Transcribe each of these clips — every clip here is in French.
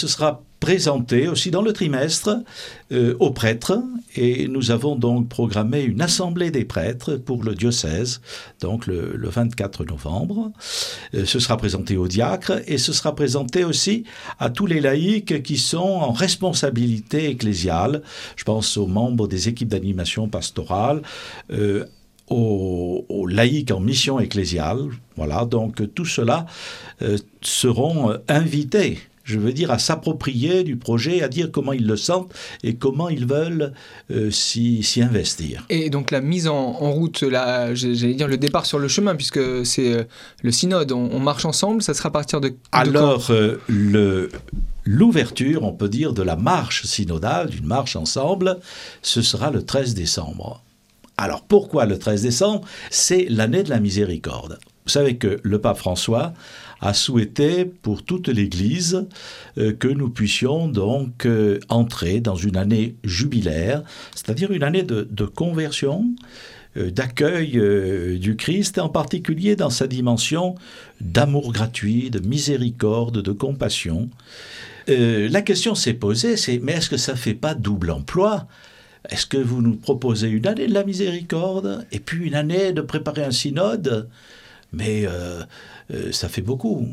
Ce sera présenté aussi dans le trimestre euh, aux prêtres et nous avons donc programmé une assemblée des prêtres pour le diocèse, donc le, 24 novembre. Euh, ce sera présenté aux diacres et ce sera présenté aussi à tous les laïcs qui sont en responsabilité ecclésiale. Je pense aux membres des équipes d'animation pastorale. Euh, aux, laïcs en mission ecclésiale. Voilà, donc tout cela seront invités je veux dire, à s'approprier du projet, à dire comment ils le sentent et comment ils veulent euh, s'y investir. Et donc la mise en, route, j'allais dire le départ sur le chemin, puisque c'est euh, le synode, on, marche ensemble, ça sera à partir de... Alors, euh, le l'ouverture, on peut dire, de la marche synodale, d'une marche ensemble, ce sera le 13 décembre. Alors pourquoi le 13 décembre? C'est l'année de la miséricorde. Vous savez que le pape François a souhaité pour toute l'Église euh, que nous puissions donc euh, entrer dans une année jubilaire, c'est-à-dire une année de, conversion, euh, d'accueil du Christ, en particulier dans sa dimension d'amour gratuit, de miséricorde, de compassion. la question s'est posée, c'est mais est-ce que ça fait pas double emploi? Est-ce que vous nous proposez une année de la miséricorde et puis une année de préparer un synode? Mais euh, ça fait beaucoup.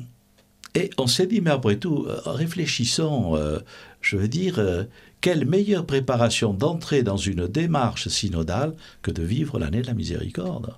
Et on s'est dit, mais après tout, euh, réfléchissons, euh, je veux dire, quelle meilleure préparation d'entrer dans une démarche synodale que de vivre l'année de la miséricorde